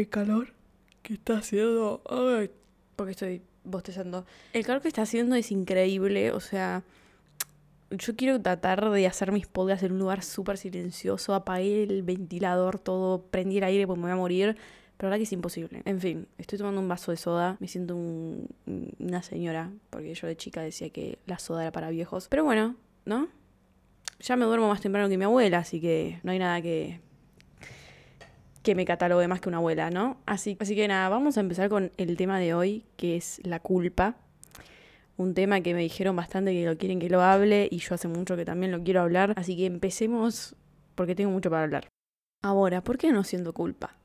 el calor que está haciendo. Ay, porque estoy bostezando. El calor que está haciendo es increíble, o sea. Yo quiero tratar de hacer mis podcasts en un lugar súper silencioso. Apagué el ventilador, todo, prendí el aire porque me voy a morir. Pero la verdad que es imposible. En fin, estoy tomando un vaso de soda. Me siento un- una señora. Porque yo de chica decía que la soda era para viejos. Pero bueno, ¿no? Ya me duermo más temprano que mi abuela, así que no hay nada que, que me catalogue más que una abuela, ¿no? Así, así que nada, vamos a empezar con el tema de hoy, que es la culpa. Un tema que me dijeron bastante que lo quieren que lo hable y yo hace mucho que también lo quiero hablar. Así que empecemos porque tengo mucho para hablar. Ahora, ¿por qué no siento culpa?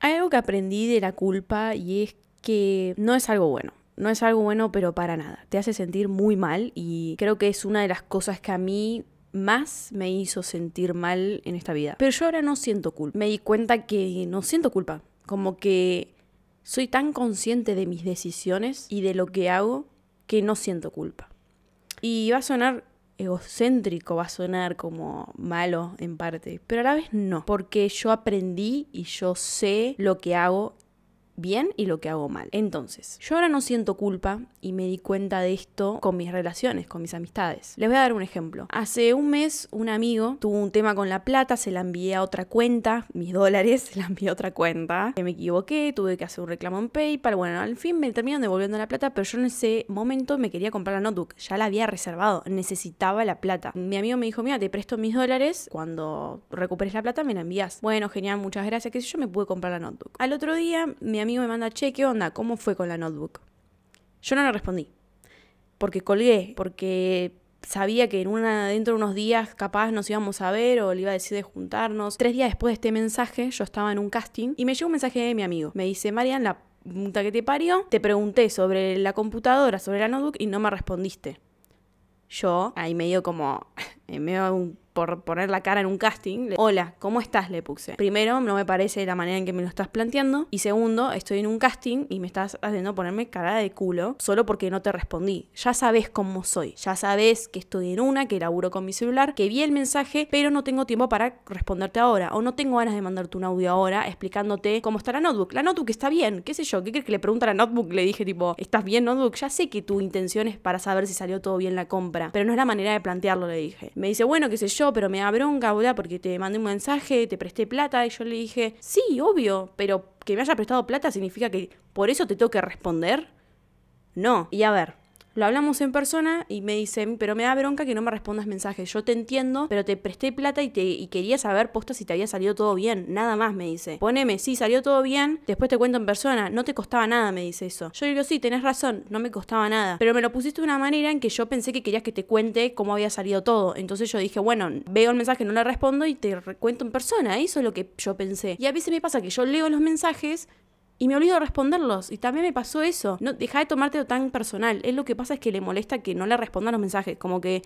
Hay algo que aprendí de la culpa y es que no es algo bueno. No es algo bueno, pero para nada. Te hace sentir muy mal y creo que es una de las cosas que a mí más me hizo sentir mal en esta vida. Pero yo ahora no siento culpa. Me di cuenta que no siento culpa. Como que soy tan consciente de mis decisiones y de lo que hago que no siento culpa. Y va a sonar egocéntrico, va a sonar como malo en parte, pero a la vez no, porque yo aprendí y yo sé lo que hago bien y lo que hago mal. Entonces, yo ahora no siento culpa y me di cuenta de esto con mis relaciones, con mis amistades. Les voy a dar un ejemplo. Hace un mes un amigo tuvo un tema con la plata, se la envié a otra cuenta, mis dólares, se la envié a otra cuenta, me equivoqué, tuve que hacer un reclamo en PayPal, bueno, al fin me terminaron devolviendo la plata, pero yo en ese momento me quería comprar la notebook, ya la había reservado, necesitaba la plata. Mi amigo me dijo, mira, te presto mis dólares, cuando recuperes la plata me la envías. Bueno, genial, muchas gracias, que yo me pude comprar la notebook. Al otro día mi amigo me manda, che, ¿qué onda? ¿Cómo fue con la notebook? Yo no le respondí, porque colgué, porque sabía que en una, dentro de unos días capaz nos íbamos a ver o le iba a decir de juntarnos. Tres días después de este mensaje, yo estaba en un casting y me llegó un mensaje de mi amigo. Me dice, Marian, la puta que te parió, te pregunté sobre la computadora, sobre la notebook y no me respondiste. Yo, ahí medio como, en medio un- por poner la cara en un casting, hola, ¿cómo estás? Le puse. Primero, no me parece la manera en que me lo estás planteando. Y segundo, estoy en un casting y me estás haciendo ponerme cara de culo solo porque no te respondí. Ya sabes cómo soy. Ya sabes que estoy en una, que laburo con mi celular, que vi el mensaje, pero no tengo tiempo para responderte ahora. O no tengo ganas de mandarte un audio ahora explicándote cómo está la notebook. La notebook está bien, qué sé yo. ¿Qué crees que le pregunta a la notebook? Le dije tipo, ¿estás bien notebook? Ya sé que tu intención es para saber si salió todo bien la compra, pero no es la manera de plantearlo, le dije. Me dice, bueno, qué sé yo, pero me da bronca, boluda, porque te mandé un mensaje, te presté plata, y yo le dije, sí, obvio, pero que me haya prestado plata significa que por eso te tengo que responder. No. Y a ver, lo hablamos en persona y me dicen, pero me da bronca que no me respondas mensajes. Yo te entiendo, pero te presté plata y, te, quería saber posta si te había salido todo bien. Nada más, me dice. Poneme, sí, salió todo bien, después te cuento en persona. No te costaba nada, me dice eso. Yo digo, sí, tenés razón, no me costaba nada. Pero me lo pusiste de una manera en que yo pensé que querías que te cuente cómo había salido todo. Entonces yo dije, bueno, veo el mensaje, no le respondo y te cuento en persona. Eso es lo que yo pensé. Y a veces me pasa que yo leo los mensajes y me olvido de responderlos. Y también me pasó eso. No, deja de tomártelo tan personal. Es lo que pasa es que le molesta que no le respondan los mensajes. Como que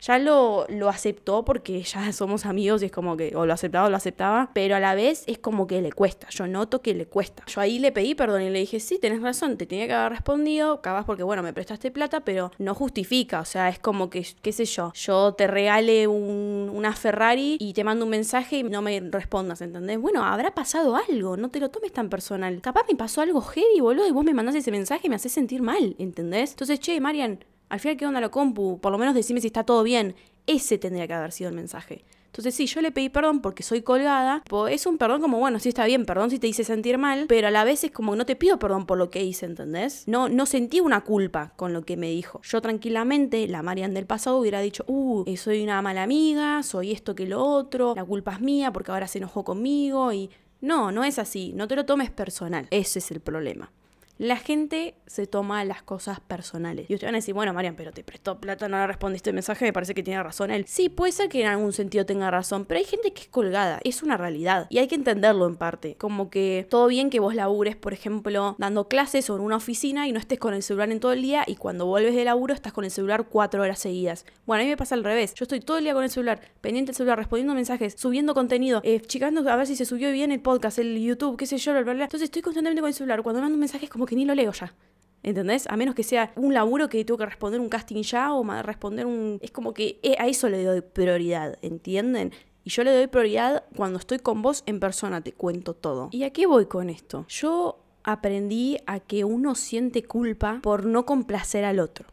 ya lo, lo aceptó porque ya somos amigos y es como que o lo aceptaba o lo aceptaba, pero a la vez es como que le cuesta, yo noto que le cuesta. Yo ahí le pedí perdón y le dije, sí, tenés razón, te tenía que haber respondido, capaz porque bueno, me prestaste plata, pero no justifica, o sea, es como que, qué sé yo, yo te regale un- una Ferrari y te mando un mensaje y no me respondas, ¿entendés? Bueno, habrá pasado algo, no te lo tomes tan personal. Capaz me pasó algo heavy, boludo, y vos me mandás ese mensaje y me haces sentir mal, ¿entendés? Entonces, che, Marian, al final, ¿qué onda la compu? Por lo menos decime si está todo bien. Ese tendría que haber sido el mensaje. Entonces sí, yo le pedí perdón porque soy colgada. Es un perdón como, bueno, sí está bien, perdón si te hice sentir mal, pero a la vez es como no te pido perdón por lo que hice, ¿entendés? No, no sentí una culpa con lo que me dijo. Yo tranquilamente, la Marian del pasado hubiera dicho, uh, eh, soy una mala amiga, soy esto que lo otro, la culpa es mía porque ahora se enojó conmigo y... No, no es así, no te lo tomes personal, ese es el problema. La gente se toma las cosas personales. Y ustedes van a decir, bueno, Marian, pero te prestó plata, no le respondiste el mensaje, me parece que tiene razón él. Sí, puede ser que en algún sentido tenga razón, pero hay gente que es colgada, es una realidad. Y hay que entenderlo en parte. Como que todo bien que vos labures, por ejemplo, dando clases o en una oficina y no estés con el celular en todo el día y cuando vuelves de laburo estás con el celular cuatro horas seguidas. Bueno, a mí me pasa al revés. Yo estoy todo el día con el celular, pendiente del celular, respondiendo mensajes, subiendo contenido, eh, checando a ver si se subió bien el podcast, el YouTube, qué sé yo, bla, bla, bla. Entonces estoy constantemente con el celular. Cuando mando un mensaje es como que ni lo leo ya. ¿Entendés? A menos que sea un laburo que tengo que responder un casting ya o responder un... Es como que eh, a eso le doy prioridad, ¿entienden? Y yo le doy prioridad cuando estoy con vos en persona, te cuento todo. ¿Y a qué voy con esto? Yo aprendí a que uno siente culpa por no complacer al otro.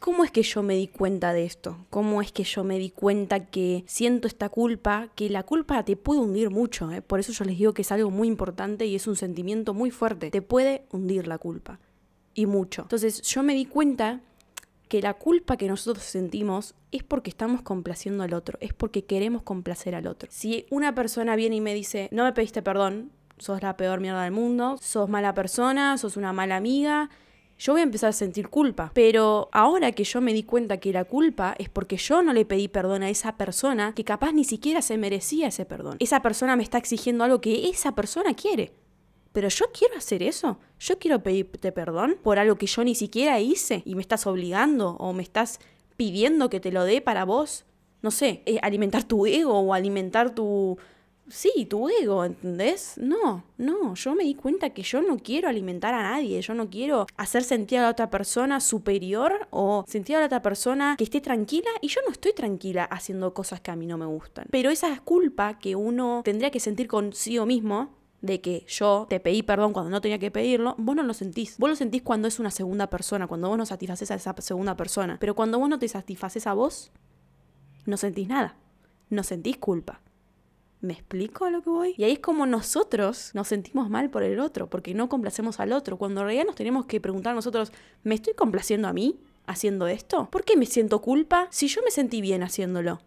¿Cómo es que yo me di cuenta de esto? ¿Cómo es que yo me di cuenta que siento esta culpa? Que la culpa te puede hundir mucho, ¿eh? por eso yo les digo que es algo muy importante y es un sentimiento muy fuerte. Te puede hundir la culpa. Y mucho. Entonces yo me di cuenta que la culpa que nosotros sentimos es porque estamos complaciendo al otro, es porque queremos complacer al otro. Si una persona viene y me dice, no me pediste perdón, sos la peor mierda del mundo, sos mala persona, sos una mala amiga, yo voy a empezar a sentir culpa. Pero ahora que yo me di cuenta que la culpa es porque yo no le pedí perdón a esa persona que capaz ni siquiera se merecía ese perdón. Esa persona me está exigiendo algo que esa persona quiere. Pero yo quiero hacer eso. Yo quiero pedirte perdón por algo que yo ni siquiera hice y me estás obligando o me estás pidiendo que te lo dé para vos. No sé, eh, alimentar tu ego o alimentar tu, sí, tu ego, ¿entendés? No, no, yo me di cuenta que yo no quiero alimentar a nadie, yo no quiero hacer sentir a la otra persona superior o sentir a la otra persona que esté tranquila y yo no estoy tranquila haciendo cosas que a mí no me gustan. Pero esa culpa que uno tendría que sentir consigo mismo, de que yo te pedí perdón cuando no tenía que pedirlo, vos no lo sentís. Vos lo sentís cuando es una segunda persona, cuando vos no satisfaces a esa segunda persona. Pero cuando vos no te satisfaces a vos, no sentís nada. No sentís culpa. ¿Me explico a lo que voy? Y ahí es como nosotros nos sentimos mal por el otro, porque no complacemos al otro, cuando en realidad nos tenemos que preguntar nosotros, ¿me estoy complaciendo a mí haciendo esto? ¿Por qué me siento culpa si yo me sentí bien haciéndolo?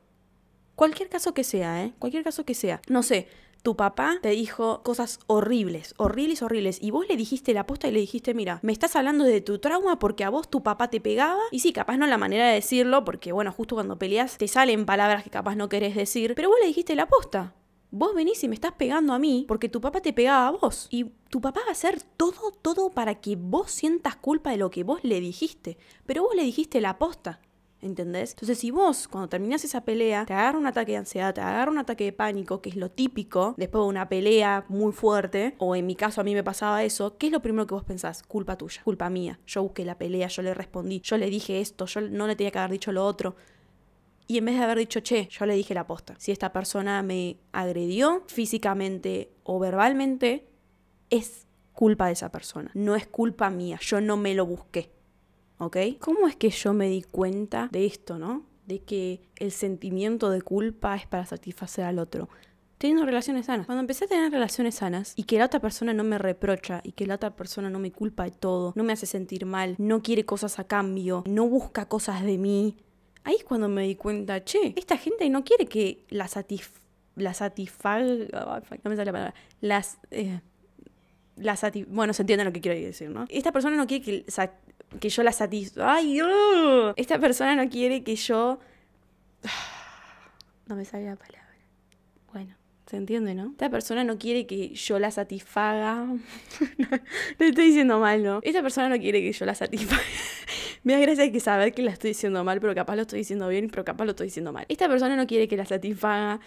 Cualquier caso que sea, ¿eh? Cualquier caso que sea. No sé, tu papá te dijo cosas horribles, horribles, horribles, y vos le dijiste la posta y le dijiste, mira, me estás hablando de tu trauma porque a vos tu papá te pegaba, y sí, capaz no la manera de decirlo, porque bueno, justo cuando peleas te salen palabras que capaz no querés decir, pero vos le dijiste la posta. Vos venís y me estás pegando a mí porque tu papá te pegaba a vos. Y tu papá va a hacer todo, todo para que vos sientas culpa de lo que vos le dijiste. Pero vos le dijiste la posta. ¿Entendés? Entonces, si vos, cuando terminás esa pelea, te agarra un ataque de ansiedad, te agarra un ataque de pánico, que es lo típico, después de una pelea muy fuerte, o en mi caso a mí me pasaba eso, ¿qué es lo primero que vos pensás? Culpa tuya, culpa mía. Yo busqué la pelea, yo le respondí, yo le dije esto, yo no le tenía que haber dicho lo otro. Y en vez de haber dicho, che, yo le dije la posta. Si esta persona me agredió físicamente o verbalmente, es culpa de esa persona. No es culpa mía. Yo no me lo busqué. ¿Ok? ¿Cómo es que yo me di cuenta de esto, no? De que el sentimiento de culpa es para satisfacer al otro teniendo relaciones sanas. Cuando empecé a tener relaciones sanas y que la otra persona no me reprocha y que la otra persona no me culpa de todo, no me hace sentir mal, no quiere cosas a cambio, no busca cosas de mí, Ahí es cuando me di cuenta, che, esta gente no quiere que la, satisf la satisfaga. No me sale la palabra. Las. Eh, la bueno, se entiende lo que quiero decir, ¿no? Esta persona no quiere que, que yo la satisfaga. ¡Ay, no! Esta persona no quiere que yo. No me sale la palabra. Bueno. ¿Se entiende, no? Esta persona no quiere que yo la satisfaga. Te estoy diciendo mal, ¿no? Esta persona no quiere que yo la satisfaga. Me da gracia que saber que la estoy diciendo mal, pero capaz lo estoy diciendo bien, pero capaz lo estoy diciendo mal. Esta persona no quiere que la satisfaga.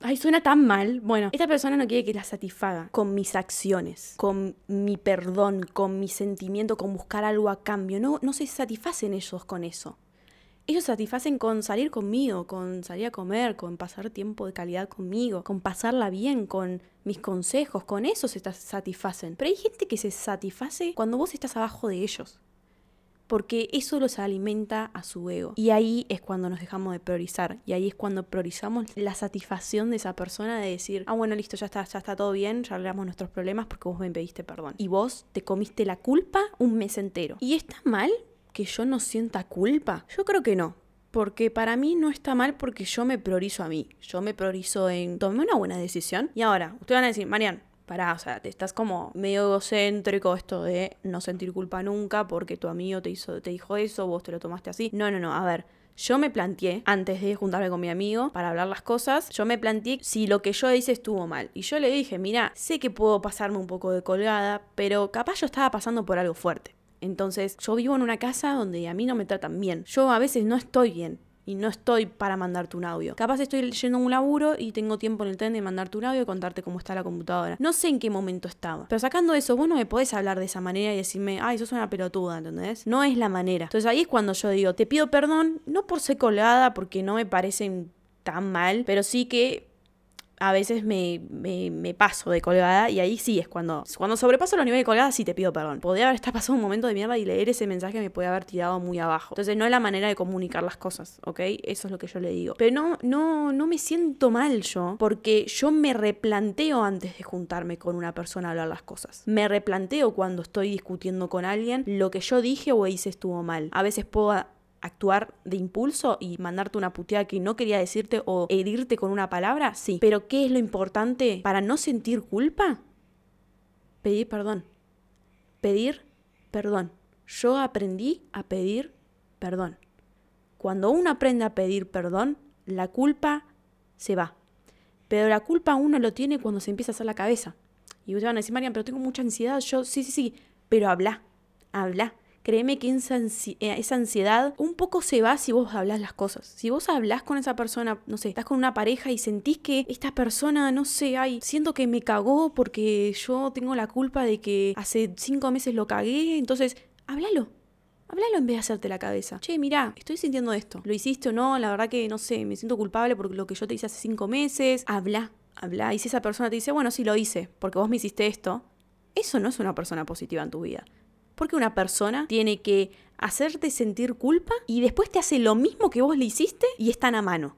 Ay, suena tan mal. Bueno, esta persona no quiere que la satisfaga con mis acciones, con mi perdón, con mi sentimiento, con buscar algo a cambio. No, no se satisfacen ellos con eso. Ellos satisfacen con salir conmigo, con salir a comer, con pasar tiempo de calidad conmigo, con pasarla bien, con mis consejos, con eso se satisfacen. Pero hay gente que se satisface cuando vos estás abajo de ellos porque eso los alimenta a su ego. Y ahí es cuando nos dejamos de priorizar, y ahí es cuando priorizamos la satisfacción de esa persona de decir, ah, bueno, listo, ya está, ya está todo bien, ya arreglamos nuestros problemas porque vos me pediste perdón. Y vos te comiste la culpa un mes entero. ¿Y está mal que yo no sienta culpa? Yo creo que no. Porque para mí no está mal porque yo me priorizo a mí. Yo me priorizo en tomé una buena decisión. Y ahora, ustedes van a decir, Marian, pará, o sea, te estás como medio egocéntrico esto de no sentir culpa nunca porque tu amigo te, hizo, te dijo eso, vos te lo tomaste así. No, no, no, a ver. Yo me planteé, antes de juntarme con mi amigo para hablar las cosas, yo me planteé si lo que yo hice estuvo mal. Y yo le dije, mira, sé que puedo pasarme un poco de colgada, pero capaz yo estaba pasando por algo fuerte. Entonces, yo vivo en una casa donde a mí no me tratan bien. Yo a veces no estoy bien y no estoy para mandarte un audio. Capaz estoy yendo un laburo y tengo tiempo en el tren de mandarte un audio y contarte cómo está la computadora. No sé en qué momento estaba. Pero sacando eso, vos no me podés hablar de esa manera y decirme, ay, sos una pelotuda, ¿entendés? No es la manera. Entonces ahí es cuando yo digo, te pido perdón, no por ser colgada, porque no me parecen está mal, pero sí que a veces me, me, paso de colgada y ahí sí es cuando, cuando sobrepaso los niveles de colgada sí te pido perdón. Podría haber estado pasando un momento de mierda y leer ese mensaje me puede haber tirado muy abajo. Entonces no es la manera de comunicar las cosas, ¿ok? Eso es lo que yo le digo. Pero no, no, no me siento mal yo porque yo me replanteo antes de juntarme con una persona a hablar las cosas. Me replanteo cuando estoy discutiendo con alguien lo que yo dije o hice estuvo mal. A veces puedo actuar de impulso y mandarte una puteada que no quería decirte o herirte con una palabra? Sí. Pero ¿qué es lo importante para no sentir culpa? Pedir perdón. Pedir perdón. Yo aprendí a pedir perdón. Cuando uno aprende a pedir perdón, la culpa se va. Pero la culpa uno lo tiene cuando se empieza a hacer la cabeza. Y ustedes van a decir, Marian, pero tengo mucha ansiedad. Yo, sí, sí, sí. Pero habla, habla créeme que eh, esa, ansiedad un poco se va si vos hablas las cosas. Si vos hablas con esa persona, no sé, estás con una pareja y sentís que esta persona, no sé, ay, siento que me cagó porque yo tengo la culpa de que hace cinco meses lo cagué, entonces, háblalo. Háblalo en vez de hacerte la cabeza. Che, mira, estoy sintiendo esto. ¿Lo hiciste o no? La verdad que no sé, me siento culpable por lo que yo te hice hace cinco meses. Habla, habla. Y si esa persona te dice, bueno, sí lo hice, porque vos me hiciste esto, eso no es una persona positiva en tu vida. Porque una persona tiene que hacerte sentir culpa y después te hace lo mismo que vos le hiciste y están a mano.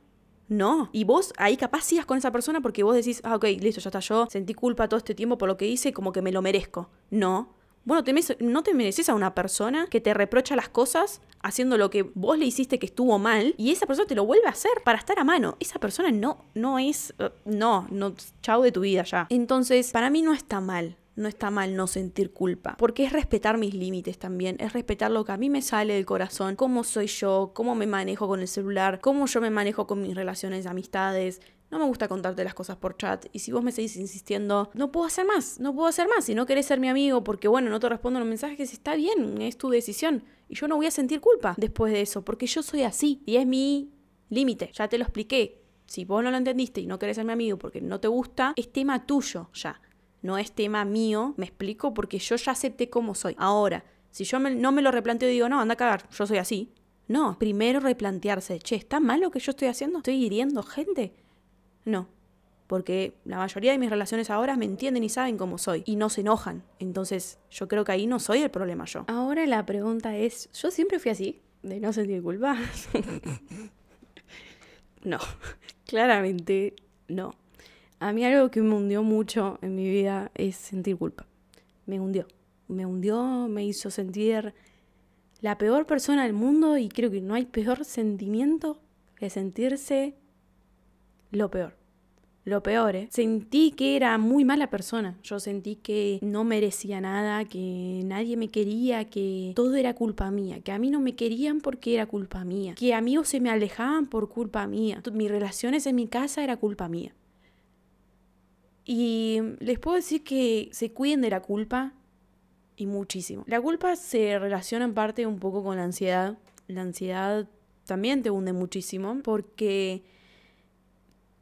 No. Y vos ahí capaz sigas con esa persona porque vos decís, ah, ok, listo, ya está yo, sentí culpa todo este tiempo por lo que hice, como que me lo merezco. No. Bueno, no te mereces a una persona que te reprocha las cosas haciendo lo que vos le hiciste que estuvo mal y esa persona te lo vuelve a hacer para estar a mano. Esa persona no, no es, uh, no, no, chau de tu vida ya. Entonces, para mí no está mal no está mal no sentir culpa, porque es respetar mis límites también, es respetar lo que a mí me sale del corazón, cómo soy yo, cómo me manejo con el celular, cómo yo me manejo con mis relaciones de amistades. No me gusta contarte las cosas por chat y si vos me seguís insistiendo, no puedo hacer más, no puedo hacer más. Si no querés ser mi amigo porque, bueno, no te respondo los mensajes, está bien, es tu decisión. Y yo no voy a sentir culpa después de eso, porque yo soy así y es mi límite. Ya te lo expliqué. Si vos no lo entendiste y no querés ser mi amigo porque no te gusta, es tema tuyo ya no es tema mío, me explico, porque yo ya acepté cómo soy. Ahora, si yo no me lo replanteo y digo, no, anda a cagar, yo soy así. No, primero replantearse, che, ¿está mal lo que yo estoy haciendo? ¿Estoy hiriendo gente? No, porque la mayoría de mis relaciones ahora me entienden y saben cómo soy y no se enojan. Entonces, yo creo que ahí no soy el problema yo. Ahora la pregunta es, ¿yo siempre fui así? ¿De no sentir culpa? no, claramente no. A mí algo que me hundió mucho en mi vida es sentir culpa. Me hundió. Me hundió, me hizo sentir la peor persona del mundo y creo que no hay peor sentimiento que sentirse lo peor. Lo peor, ¿eh? Sentí que era muy mala persona. Yo sentí que no merecía nada, que nadie me quería, que todo era culpa mía, que a mí no me querían porque era culpa mía, que amigos se me alejaban por culpa mía. Mis relaciones en mi casa era culpa mía. Y les puedo decir que se cuiden de la culpa y muchísimo. La culpa se relaciona en parte un poco con la ansiedad. La ansiedad también te hunde muchísimo porque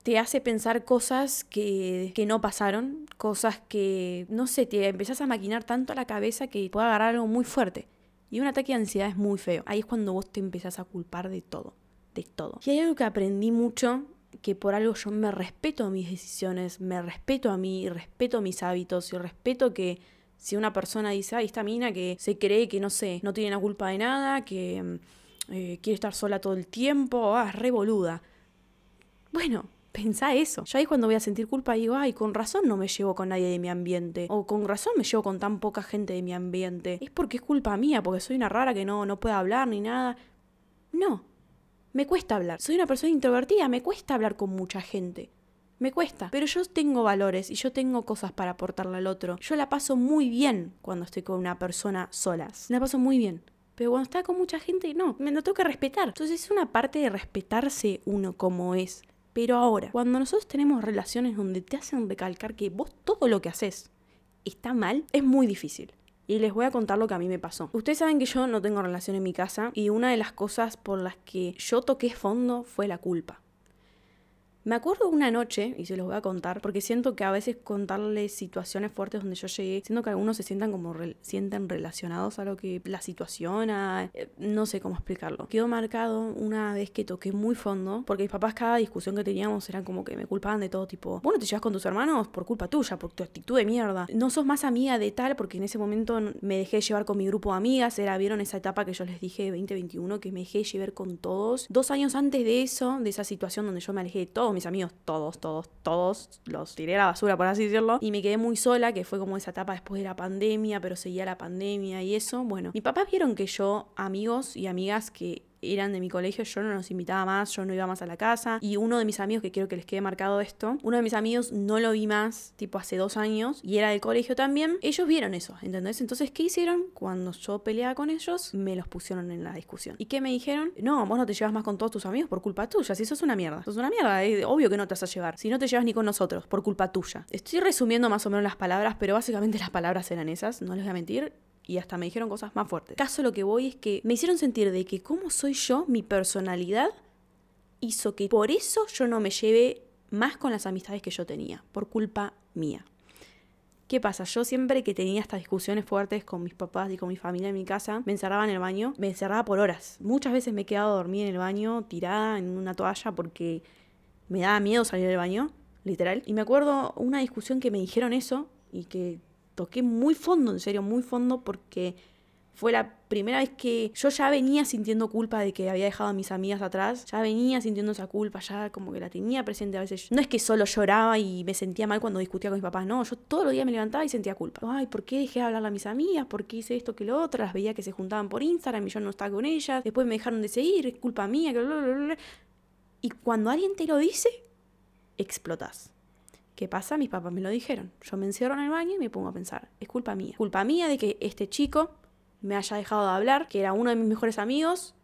te hace pensar cosas que, que, no pasaron, cosas que, no sé, te empezás a maquinar tanto a la cabeza que puede agarrar algo muy fuerte. Y un ataque de ansiedad es muy feo. Ahí es cuando vos te empezás a culpar de todo, de todo. Y hay algo que aprendí mucho que por algo yo me respeto a mis decisiones, me respeto a mí, respeto mis hábitos y respeto que si una persona dice, ay, esta mina que se cree que no sé, no tiene la culpa de nada, que mm, eh, quiere estar sola todo el tiempo, ah, es re boluda. Bueno, pensá eso. Yo ahí cuando voy a sentir culpa digo, ay, con razón no me llevo con nadie de mi ambiente. O con razón me llevo con tan poca gente de mi ambiente. Es porque es culpa mía, porque soy una rara que no, no puede hablar ni nada. No, me cuesta hablar. Soy una persona introvertida, me cuesta hablar con mucha gente. Me cuesta. Pero yo tengo valores y yo tengo cosas para aportarle al otro. Yo la paso muy bien cuando estoy con una persona solas. La paso muy bien. Pero cuando está con mucha gente, no, me lo tengo que respetar. Entonces es una parte de respetarse uno como es. Pero ahora, cuando nosotros tenemos relaciones donde te hacen recalcar que vos todo lo que haces está mal, es muy difícil y les voy a contar lo que a mí me pasó. Ustedes saben que yo no tengo relación en mi casa y una de las cosas por las que yo toqué fondo fue la culpa. Me acuerdo una noche, y se los voy a contar, porque siento que a veces contarles situaciones fuertes donde yo llegué, siento que algunos se sientan como sienten relacionados a lo que la situación, a, eh, no sé cómo explicarlo. Quedó marcado una vez que toqué muy fondo, porque mis papás cada discusión que teníamos eran como que me culpaban de todo tipo, bueno, te llevas con tus hermanos por culpa tuya, por tu actitud de mierda. No sos más amiga de tal, porque en ese momento me dejé llevar con mi grupo de amigas, era, vieron esa etapa que yo les dije 2021, que me dejé llevar con todos. Dos años antes de eso, de esa situación donde yo me alejé de todos mis amigos, todos, todos, todos, los tiré a la basura, por así decirlo, y me quedé muy sola, que fue como esa etapa después de la pandemia, pero seguía la pandemia y eso. Bueno, mis papás vieron que yo, amigos y amigas que eran de mi colegio, yo no los invitaba más, yo no iba más a la casa. Y uno de mis amigos, que quiero que les quede marcado esto, uno de mis amigos no lo vi más, tipo hace dos años, y era del colegio también. Ellos vieron eso, ¿entendés? Entonces, ¿qué hicieron? Cuando yo peleaba con ellos, me los pusieron en la discusión. ¿Y qué me dijeron? No, vos no te llevas más con todos tus amigos por culpa tuya, si sos una mierda. Sos una mierda, es obvio que no te vas a llevar. Si no te llevas ni con nosotros, por culpa tuya. Estoy resumiendo más o menos las palabras, pero básicamente las palabras eran esas, no les voy a mentir y hasta me dijeron cosas más fuertes. Caso lo que voy es que me hicieron sentir de que cómo soy yo, mi personalidad, hizo que por eso yo no me lleve más con las amistades que yo tenía, por culpa mía. ¿Qué pasa? Yo siempre que tenía estas discusiones fuertes con mis papás y con mi familia en mi casa, me encerraba en el baño, me encerraba por horas. Muchas veces me he quedado dormida en el baño, tirada en una toalla porque me daba miedo salir del baño, literal. Y me acuerdo una discusión que me dijeron eso y que toqué muy fondo, en serio, muy fondo, porque fue la primera vez que yo ya venía sintiendo culpa de que había dejado a mis amigas atrás, ya venía sintiendo esa culpa, ya como que la tenía presente a veces. No es que solo lloraba y me sentía mal cuando discutía con mis papás, no, yo todos los días me levantaba y sentía culpa. Ay, ¿por qué dejé de hablar a mis amigas? ¿Por qué hice esto que lo otro? Las veía que se juntaban por Instagram y yo no estaba con ellas, después me dejaron de seguir, es culpa mía, que... Y cuando alguien te lo dice, explotas. ¿Qué pasa? Mis papás me lo dijeron. Yo me encierro en el baño y me pongo a pensar, es culpa mía. Culpa mía de que este chico me haya dejado de hablar, que era uno de mis mejores amigos,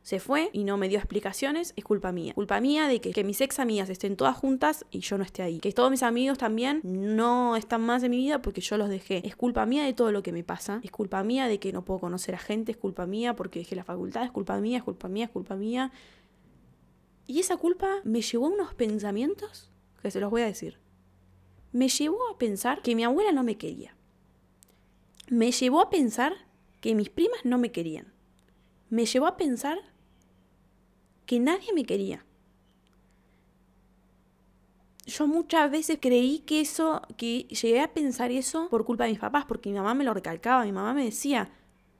se fue y no me dio explicaciones, es culpa mía. Culpa mía de que, que, mis ex amigas estén todas juntas y yo no esté ahí. Que todos mis amigos también no están más en mi vida porque yo los dejé. Es culpa mía de todo lo que me pasa. Es culpa mía de que no puedo conocer a gente. Es culpa mía porque dejé la facultad. Es culpa mía, es culpa mía, es culpa mía. Y esa culpa me llevó a unos pensamientos que se los voy a decir, me llevó a pensar que mi abuela no me quería. Me llevó a pensar que mis primas no me querían. Me llevó a pensar que nadie me quería. Yo muchas veces creí que eso, que llegué a pensar eso por culpa de mis papás, porque mi mamá me lo recalcaba, mi mamá me decía,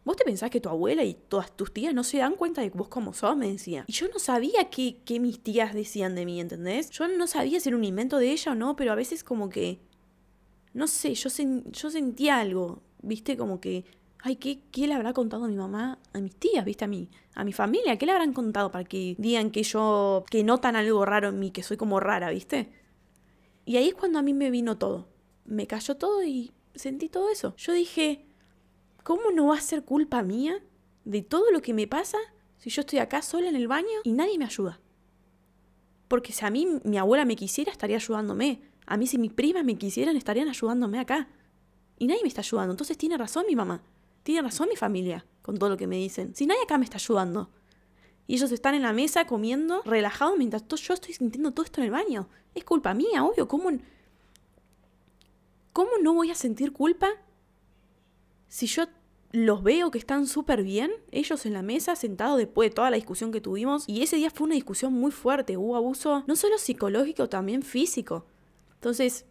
¿Vos te pensás que tu abuela y todas tus tías no se dan cuenta de vos cómo sos? Me decía. Y yo no sabía qué, qué mis tías decían de mí, ¿entendés? Yo no sabía si era un invento de ella o no, pero a veces como que... No sé, yo, yo sentía algo, ¿viste? Como que... Ay, ¿qué, ¿qué le habrá contado mi mamá? A mis tías, ¿viste? A mí, a mi familia. ¿Qué le habrán contado para que digan que yo... que notan algo raro en mí, que soy como rara, ¿viste? Y ahí es cuando a mí me vino todo. Me cayó todo y sentí todo eso. Yo dije ¿cómo no va a ser culpa mía de todo lo que me pasa si yo estoy acá sola en el baño y nadie me ayuda? Porque si a mí mi abuela me quisiera, estaría ayudándome. A mí si mis primas me quisieran, estarían ayudándome acá. Y nadie me está ayudando. Entonces tiene razón mi mamá. Tiene razón mi familia con todo lo que me dicen. Si nadie acá me está ayudando. Y ellos están en la mesa comiendo, relajados, mientras yo estoy sintiendo todo esto en el baño. Es culpa mía, obvio. ¿Cómo, ¿Cómo no voy a sentir culpa si yo los veo que están súper bien, ellos en la mesa, sentados después de toda la discusión que tuvimos, y ese día fue una discusión muy fuerte, hubo abuso no solo psicológico, también físico. Entonces,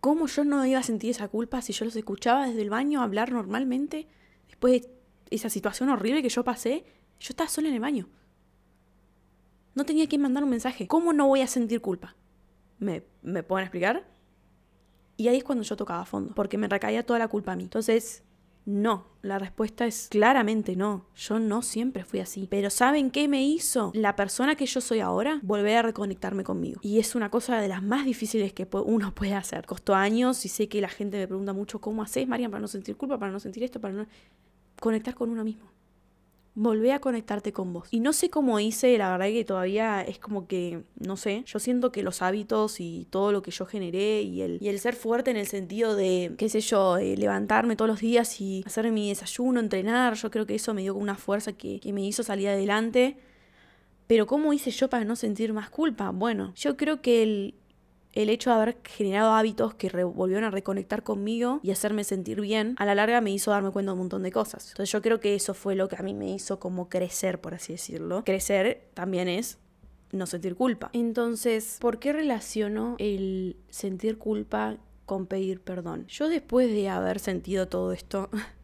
¿cómo yo no iba a sentir esa culpa si yo los escuchaba desde el baño hablar normalmente? Después de esa situación horrible que yo pasé, yo estaba sola en el baño. No tenía que mandar un mensaje. ¿Cómo no voy a sentir culpa? ¿Me, me pueden explicar? Y ahí es cuando yo tocaba fondo, porque me recaía toda la culpa a mí. Entonces, no, la respuesta es claramente no. Yo no siempre fui así. Pero ¿saben qué me hizo la persona que yo soy ahora? Volver a reconectarme conmigo. Y es una cosa de las más difíciles que uno puede hacer. Costó años y sé que la gente me pregunta mucho cómo haces, Marian, para no sentir culpa, para no sentir esto, para no... Conectar con uno mismo volvé a conectarte con vos. Y no sé cómo hice, la verdad que todavía es como que, no sé, yo siento que los hábitos y todo lo que yo generé y el, y el ser fuerte en el sentido de, qué sé yo, eh, levantarme todos los días y hacer mi desayuno, entrenar, yo creo que eso me dio una fuerza que, que me hizo salir adelante. Pero ¿cómo hice yo para no sentir más culpa? Bueno, yo creo que el, el hecho de haber generado hábitos que volvieron a reconectar conmigo y hacerme sentir bien, a la larga me hizo darme cuenta de un montón de cosas. Entonces yo creo que eso fue lo que a mí me hizo como crecer, por así decirlo. Crecer también es no sentir culpa. Entonces, ¿por qué relaciono el sentir culpa con pedir perdón? Yo después de haber sentido todo esto,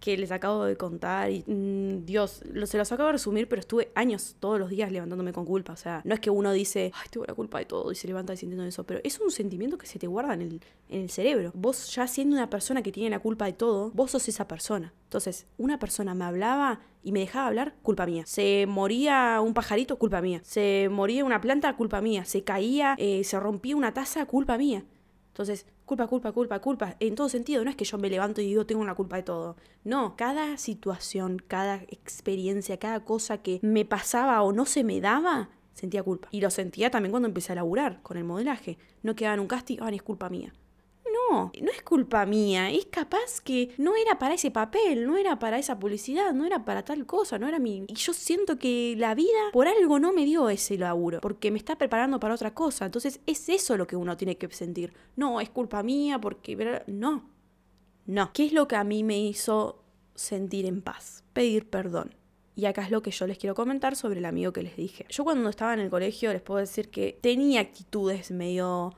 que les acabo de contar y mm, Dios, lo, se los acabo de resumir, pero estuve años todos los días levantándome con culpa. O sea, no es que uno dice, ay, tengo la culpa de todo y se levanta sintiendo eso, pero es un sentimiento que se te guarda en el, en el cerebro. Vos ya siendo una persona que tiene la culpa de todo, vos sos esa persona. Entonces, una persona me hablaba y me dejaba hablar, culpa mía. Se moría un pajarito, culpa mía. Se moría una planta, culpa mía. Se caía, eh, se rompía una taza, culpa mía. Entonces, culpa, culpa, culpa, culpa, en todo sentido, no es que yo me levanto y digo tengo una culpa de todo. No, cada situación, cada experiencia, cada cosa que me pasaba o no se me daba, sentía culpa. Y lo sentía también cuando empecé a laburar con el modelaje. No quedaba en un casting, ah, es culpa mía. No, es culpa mía, es capaz que no era para ese papel, no era para esa publicidad, no era para tal cosa, no era mi... Y yo siento que la vida por algo no me dio ese laburo, porque me está preparando para otra cosa, entonces es eso lo que uno tiene que sentir. No, es culpa mía porque... No, no. ¿Qué es lo que a mí me hizo sentir en paz? Pedir perdón. Y acá es lo que yo les quiero comentar sobre el amigo que les dije. Yo cuando estaba en el colegio les puedo decir que tenía actitudes medio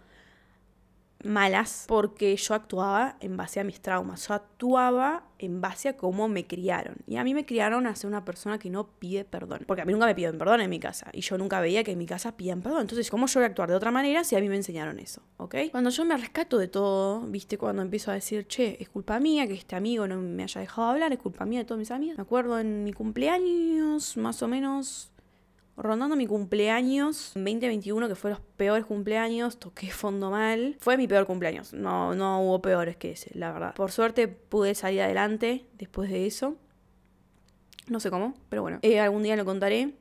malas porque yo actuaba en base a mis traumas, yo actuaba en base a cómo me criaron. Y a mí me criaron a ser una persona que no pide perdón, porque a mí nunca me piden perdón en mi casa y yo nunca veía que en mi casa pidan perdón. Entonces, ¿cómo yo voy a actuar de otra manera si a mí me enseñaron eso? ¿Ok? Cuando yo me rescato de todo, viste, cuando empiezo a decir, che, es culpa mía que este amigo no me haya dejado hablar, es culpa mía de todos mis amigos. Me acuerdo en mi cumpleaños, más o menos rondando mi cumpleaños 2021, que fue los peores cumpleaños, toqué fondo mal. Fue mi peor cumpleaños, no, no hubo peores que ese, la verdad. Por suerte pude salir adelante después de eso. No sé cómo, pero bueno, eh, algún día lo contaré.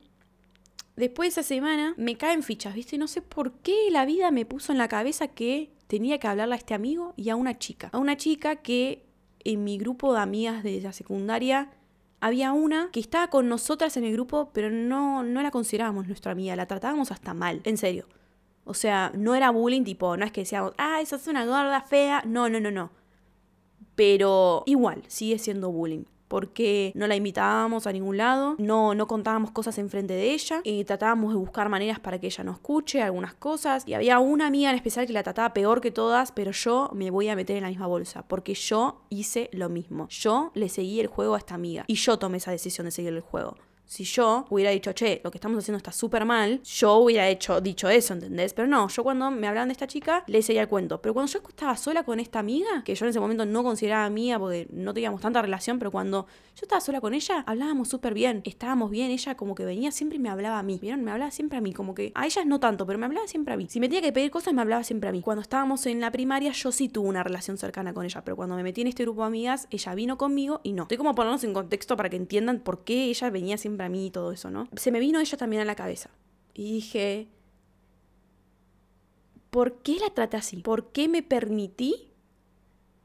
Después de esa semana me caen fichas, ¿viste? No sé por qué la vida me puso en la cabeza que tenía que hablarle a este amigo y a una chica. A una chica que en mi grupo de amigas de la secundaria había una que estaba con nosotras en el grupo, pero no, no la considerábamos nuestra amiga, la tratábamos hasta mal, en serio. O sea, no era bullying tipo, no es que decíamos, ah, esa es una gorda fea. No, no, no, no. Pero igual, sigue siendo bullying porque no la invitábamos a ningún lado, no, no contábamos cosas enfrente de ella y tratábamos de buscar maneras para que ella no escuche algunas cosas. Y había una amiga en especial que la trataba peor que todas, pero yo me voy a meter en la misma bolsa porque yo hice lo mismo. Yo le seguí el juego a esta amiga y yo tomé esa decisión de seguir el juego. Si yo hubiera dicho, che, lo que estamos haciendo está súper mal, yo hubiera hecho, dicho eso, ¿entendés? Pero no, yo cuando me hablaban de esta chica, le seguía el cuento. Pero cuando yo estaba sola con esta amiga, que yo en ese momento no consideraba mía porque no teníamos tanta relación, pero cuando yo estaba sola con ella, hablábamos súper bien, estábamos bien, ella como que venía siempre y me hablaba a mí, ¿vieron? Me hablaba siempre a mí, como que a ellas no tanto, pero me hablaba siempre a mí. Si me tenía que pedir cosas, me hablaba siempre a mí. Cuando estábamos en la primaria, yo sí tuve una relación cercana con ella, pero cuando me metí en este grupo de amigas, ella vino conmigo y no. Estoy como ponernos en contexto para que entiendan por qué ella venía siempre mí y todo eso, ¿no? Se me vino ella también a la cabeza. Y dije, ¿por qué la traté así? ¿Por qué me permití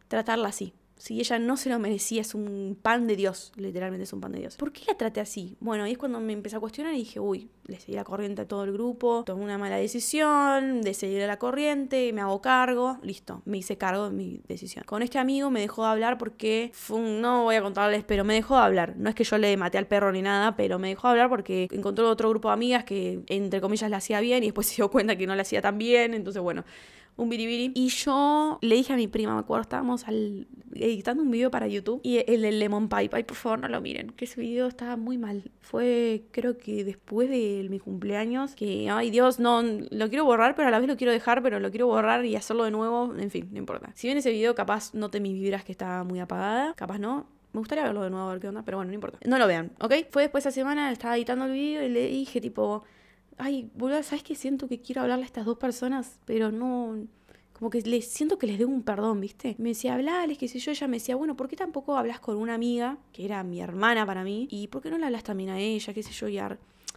tratarla así? Si ella no se lo merecía, es un pan de Dios, literalmente es un pan de Dios. ¿Por qué la traté así? Bueno, ahí es cuando me empecé a cuestionar y dije, uy, le seguí la corriente a todo el grupo, tomé una mala decisión de seguir a la corriente, me hago cargo, listo, me hice cargo de mi decisión. Con este amigo me dejó de hablar porque no voy a contarles, pero me dejó de hablar. No es que yo le maté al perro ni nada, pero me dejó de hablar porque encontró otro grupo de amigas que, entre comillas, la hacía bien y después se dio cuenta que no la hacía tan bien, entonces bueno un biribiri. Y yo le dije a mi prima, me acuerdo, estábamos al, editando un video para YouTube y el, el Lemon Pipe, ay, por favor no lo miren, que ese video estaba muy mal. Fue, creo que después de mi cumpleaños, que, ay Dios, no, lo quiero borrar, pero a la vez lo quiero dejar, pero lo quiero borrar y hacerlo de nuevo, en fin, no importa. Si ven ese video, capaz note mis vibras que está muy apagada, capaz no, me gustaría verlo de nuevo a ver qué onda, pero bueno, no importa. No lo vean, ¿ok? Fue después de esa semana, estaba editando el video y le dije tipo, ay, boludo, ¿sabes qué siento que quiero hablarle a estas dos personas? Pero no, como que les siento que les debo un perdón, ¿viste? Me decía, hablales, qué sé yo, ella me decía, bueno, ¿por qué tampoco hablas con una amiga, que era mi hermana para mí? ¿Y por qué no le hablas también a ella, qué sé yo, y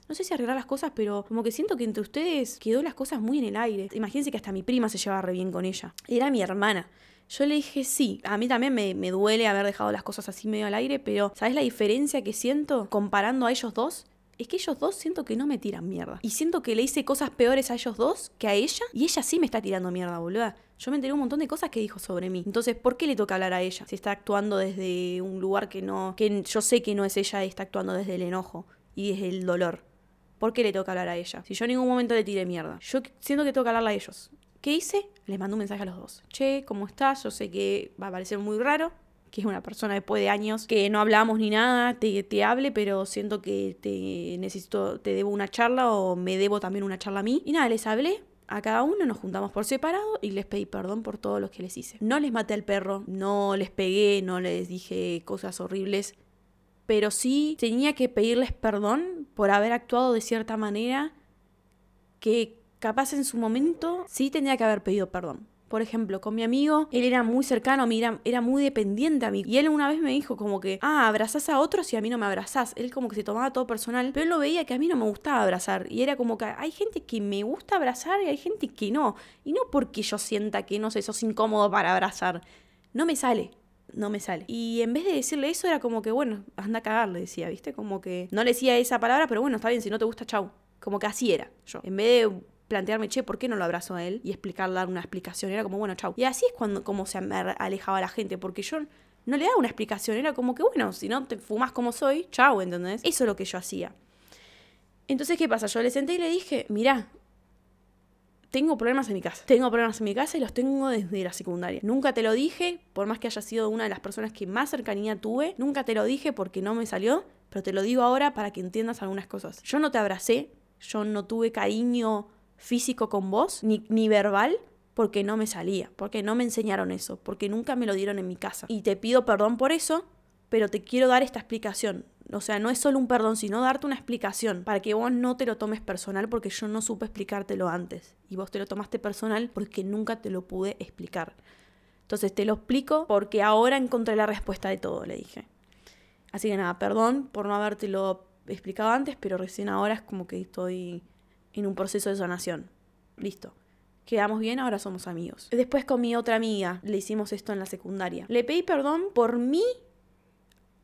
no sé si arreglar las cosas, pero como que siento que entre ustedes quedó las cosas muy en el aire. Imagínense que hasta mi prima se llevaba re bien con ella. Era mi hermana. Yo le dije sí, a mí también me, me duele haber dejado las cosas así medio al aire, pero ¿sabes la diferencia que siento comparando a ellos dos? Es que ellos dos siento que no me tiran mierda. Y siento que le hice cosas peores a ellos dos que a ella. Y ella sí me está tirando mierda, boluda. Yo me enteré un montón de cosas que dijo sobre mí. Entonces, ¿por qué le toca hablar a ella? Si está actuando desde un lugar que no. que yo sé que no es ella y está actuando desde el enojo y desde el dolor. ¿Por qué le toca hablar a ella? Si yo en ningún momento le tiré mierda. Yo siento que toca hablarle a ellos. ¿Qué hice? Les mandé un mensaje a los dos. Che, ¿cómo estás? Yo sé que va a parecer muy raro, que es una persona después de años que no hablamos ni nada, te, te hable, pero siento que te necesito, te debo una charla o me debo también una charla a mí. Y nada, les hablé, a cada uno, nos juntamos por separado y les pedí perdón por todo lo que les hice. No les maté al perro, no les pegué, no les dije cosas horribles, pero sí tenía que pedirles perdón por haber actuado de cierta manera que capaz en su momento sí tenía que haber pedido perdón. Por ejemplo, con mi amigo, él era muy cercano a mí, era, muy dependiente a mí. Y él una vez me dijo como que, ah, abrazás a otros y a mí no me abrazás. Él como que se tomaba todo personal, pero él lo veía que a mí no me gustaba abrazar. Y era como que hay gente que me gusta abrazar y hay gente que no. Y no porque yo sienta que, no sé, sos incómodo para abrazar. No me sale no me sale. Y en vez de decirle eso, era como que, bueno, anda a cagar, le decía, ¿viste? Como que no le decía esa palabra, pero bueno, está bien, si no te gusta, chau. Como que así era yo. En vez de plantearme, che, ¿por qué no lo abrazo a él? Y explicar, dar una explicación. Era como, bueno, chau. Y así es cuando como se alejaba la gente, porque yo no le daba una explicación. Era como que, bueno, si no te fumas como soy, chau, ¿entendés? Eso es lo que yo hacía. Entonces, ¿qué pasa? Yo le senté y le dije, mirá, tengo problemas en mi casa. Tengo problemas en mi casa y los tengo desde la secundaria. Nunca te lo dije, por más que haya sido una de las personas que más cercanía tuve, nunca te lo dije porque no me salió, pero te lo digo ahora para que entiendas algunas cosas. Yo no te abracé, yo no tuve cariño físico con vos, ni, ni verbal, porque no me salía, porque no me enseñaron eso, porque nunca me lo dieron en mi casa. Y te pido perdón por eso, pero te quiero dar esta explicación. O sea, no es solo un perdón, sino darte una explicación para que vos no te lo tomes personal porque yo no supe explicártelo antes. Y vos te lo tomaste personal porque nunca te lo pude explicar. Entonces te lo explico porque ahora encontré la respuesta de todo, le dije. Así que nada, perdón por no habértelo explicado antes, pero recién ahora es como que estoy en un proceso de sanación. Listo. Quedamos bien, ahora somos amigos. Después con mi otra amiga le hicimos esto en la secundaria. Le pedí perdón por mí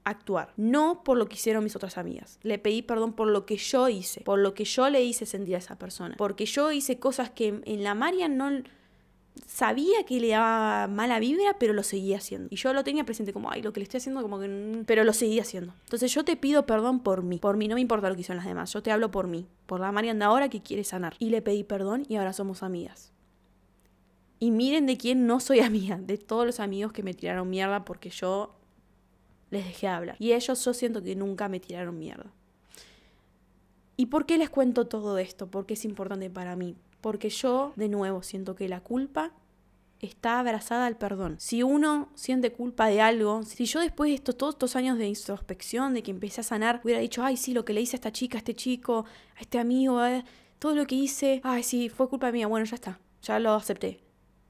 actuar, no por lo que hicieron mis otras amigas. Le pedí perdón por lo que yo hice, por lo que yo le hice sentir a esa persona, porque yo hice cosas que en la María no sabía que le daba mala vibra, pero lo seguía haciendo. Y yo lo tenía presente como, ay, lo que le estoy haciendo como que... Pero lo seguía haciendo. Entonces yo te pido perdón por mí. Por mí, no me importa lo que hicieron las demás. Yo te hablo por mí. Por la Mariana ahora que quiere sanar. Y le pedí perdón y ahora somos amigas. Y miren de quién no soy amiga. De todos los amigos que me tiraron mierda porque yo les dejé hablar. Y ellos yo siento que nunca me tiraron mierda. ¿Y por qué les cuento todo esto? Porque es importante para mí. Porque yo, de nuevo, siento que la culpa está abrazada al perdón. Si uno siente culpa de algo, si yo después de estos, todos estos años de introspección, de que empecé a sanar, hubiera dicho, ay, sí, lo que le hice a esta chica, a este chico, a este amigo, eh, todo lo que hice, ay, sí, fue culpa mía, bueno, ya está, ya lo acepté.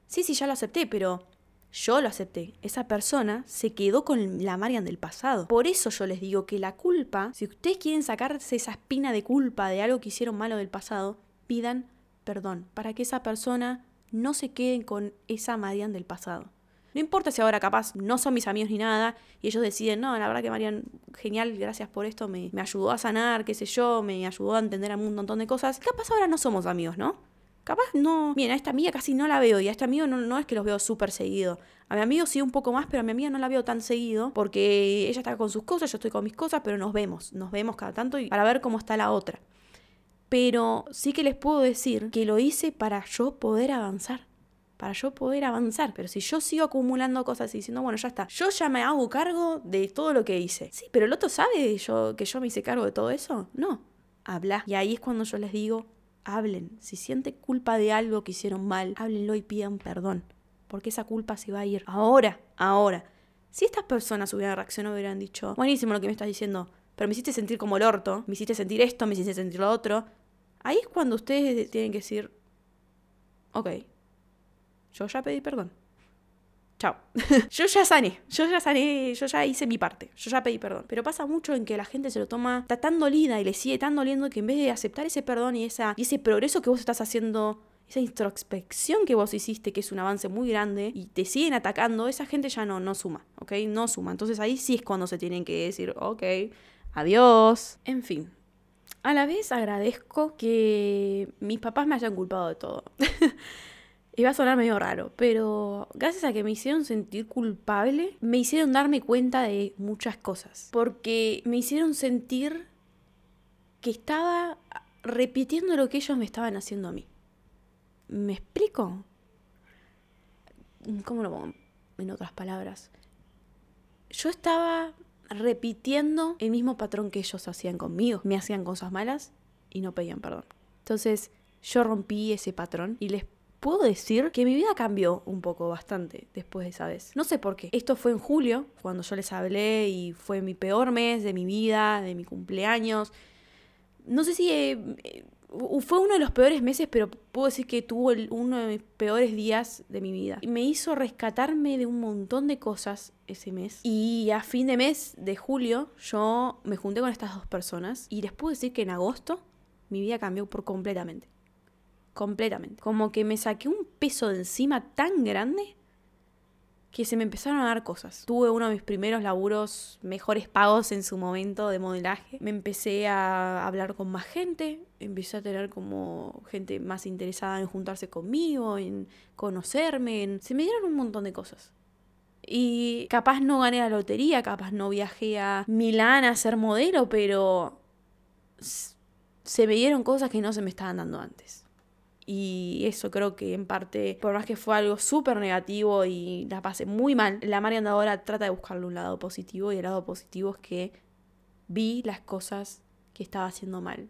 Sí, sí, ya lo acepté, pero yo lo acepté. Esa persona se quedó con la Marian del pasado. Por eso yo les digo que la culpa, si ustedes quieren sacarse esa espina de culpa de algo que hicieron malo del pasado, pidan perdón para que esa persona no se quede con esa Marian del pasado. No importa si ahora capaz no son mis amigos ni nada y ellos deciden, no, la verdad que Marian, genial, gracias por esto, me, me ayudó a sanar, qué sé yo, me ayudó a entender un montón de cosas. Capaz ahora no somos amigos, ¿no? Capaz no. Miren, a esta amiga casi no la veo y a este amigo no, no es que los veo súper seguido. A mi amigo sí un poco más, pero a mi amiga no la veo tan seguido porque ella está con sus cosas, yo estoy con mis cosas, pero nos vemos, nos vemos cada tanto y para ver cómo está la otra. Pero sí que les puedo decir que lo hice para yo poder avanzar para yo poder avanzar. Pero si yo sigo acumulando cosas y diciendo, bueno, ya está, yo ya me hago cargo de todo lo que hice. Sí, pero el otro sabe yo, que yo me hice cargo de todo eso. No, habla. Y ahí es cuando yo les digo, hablen. Si siente culpa de algo que hicieron mal, háblenlo y pidan perdón. Porque esa culpa se va a ir. Ahora, ahora. Si estas personas hubieran reaccionado, hubieran dicho, buenísimo lo que me estás diciendo, pero me hiciste sentir como el orto, me hiciste sentir esto, me hiciste sentir lo otro. Ahí es cuando ustedes tienen que decir, ok, yo ya pedí perdón. Chao. yo ya sané, yo ya sané, yo ya hice mi parte, yo ya pedí perdón. Pero pasa mucho en que la gente se lo toma está tan dolida y le sigue tan doliendo que en vez de aceptar ese perdón y, esa, y ese progreso que vos estás haciendo, esa introspección que vos hiciste, que es un avance muy grande, y te siguen atacando, esa gente ya no, no suma, ¿ok? No suma. Entonces ahí sí es cuando se tienen que decir, ok, adiós. En fin, A la vez agradezco que mis papás me hayan culpado de todo. Va a sonar medio raro, pero gracias a que me hicieron sentir culpable, me hicieron darme cuenta de muchas cosas. Porque me hicieron sentir que estaba repitiendo lo que ellos me estaban haciendo a mí. ¿Me explico? ¿Cómo lo pongo en otras palabras? Yo estaba repitiendo el mismo patrón que ellos hacían conmigo. Me hacían cosas malas y no pedían perdón. Entonces yo rompí ese patrón y les puedo decir que mi vida cambió un poco bastante después de esa vez. No sé por qué. Esto fue en julio, cuando yo les hablé y fue mi peor mes de mi vida, de mi cumpleaños. No sé si eh, fue uno de los peores meses, pero puedo decir que tuvo uno de mis peores días de mi vida. Me hizo rescatarme de un montón de cosas ese mes. Y a fin de mes de julio yo me junté con estas dos personas y les puedo decir que en agosto mi vida cambió por completamente completamente. Como que me saqué un peso de encima tan grande que se me empezaron a dar cosas. Tuve uno de mis primeros laburos mejores pagos en su momento de modelaje. Me empecé a hablar con más gente, empecé a tener como gente más interesada en juntarse conmigo, en conocerme, en... se me dieron un montón de cosas. Y capaz no gané la lotería, capaz no viajé a Milán a ser modelo, pero se me dieron cosas que no se me estaban dando antes. Y eso creo que en parte, por más que fue algo súper negativo y la pasé muy mal, la María ahora trata de buscarle un lado positivo y el lado positivo es que vi las cosas que estaba haciendo mal.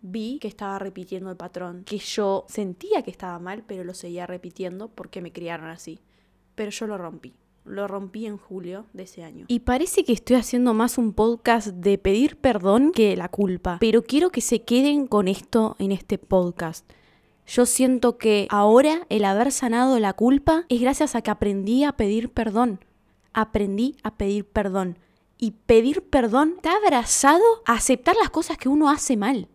Vi que estaba repitiendo el patrón, que yo sentía que estaba mal, pero lo seguía repitiendo porque me criaron así. Pero yo lo rompí. Lo rompí en julio de ese año. Y parece que estoy haciendo más un podcast de pedir perdón que la culpa. Pero quiero que se queden con esto en este podcast. Yo siento que ahora el haber sanado la culpa es gracias a que aprendí a pedir perdón. Aprendí a pedir perdón. Y pedir perdón está abrazado a aceptar las cosas que uno hace mal.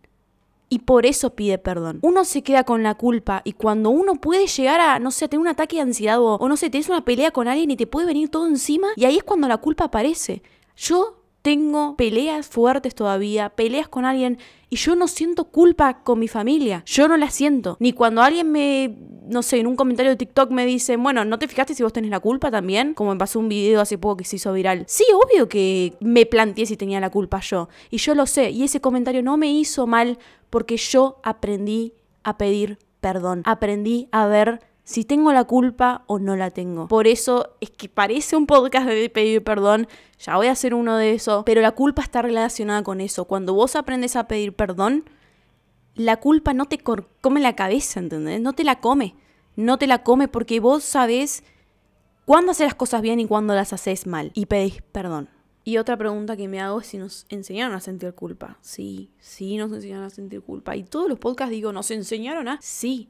Y por eso pide perdón. Uno se queda con la culpa y cuando uno puede llegar a, no sé, tener un ataque de ansiedad o, o no sé, tienes una pelea con alguien y te puede venir todo encima y ahí es cuando la culpa aparece. Yo tengo peleas fuertes todavía, peleas con alguien y yo no siento culpa con mi familia. Yo no la siento. Ni cuando alguien me, no sé, en un comentario de TikTok me dice, bueno, ¿no te fijaste si vos tenés la culpa también? Como me pasó un video hace poco que se hizo viral. Sí, obvio que me planteé si tenía la culpa yo. Y yo lo sé. Y ese comentario no me hizo mal porque yo aprendí a pedir perdón. Aprendí a ver si tengo la culpa o no la tengo. Por eso es que parece un podcast de pedir perdón, ya voy a hacer uno de eso, pero la culpa está relacionada con eso. Cuando vos aprendes a pedir perdón, la culpa no te come la cabeza, ¿entendés? No te la come. No te la come porque vos sabés cuándo hacer las cosas bien y cuándo las haces mal y pedís perdón. Y otra pregunta que me hago es si nos enseñaron a sentir culpa. Sí, sí nos enseñaron a sentir culpa. Y todos los podcasts digo, ¿nos enseñaron a? Sí,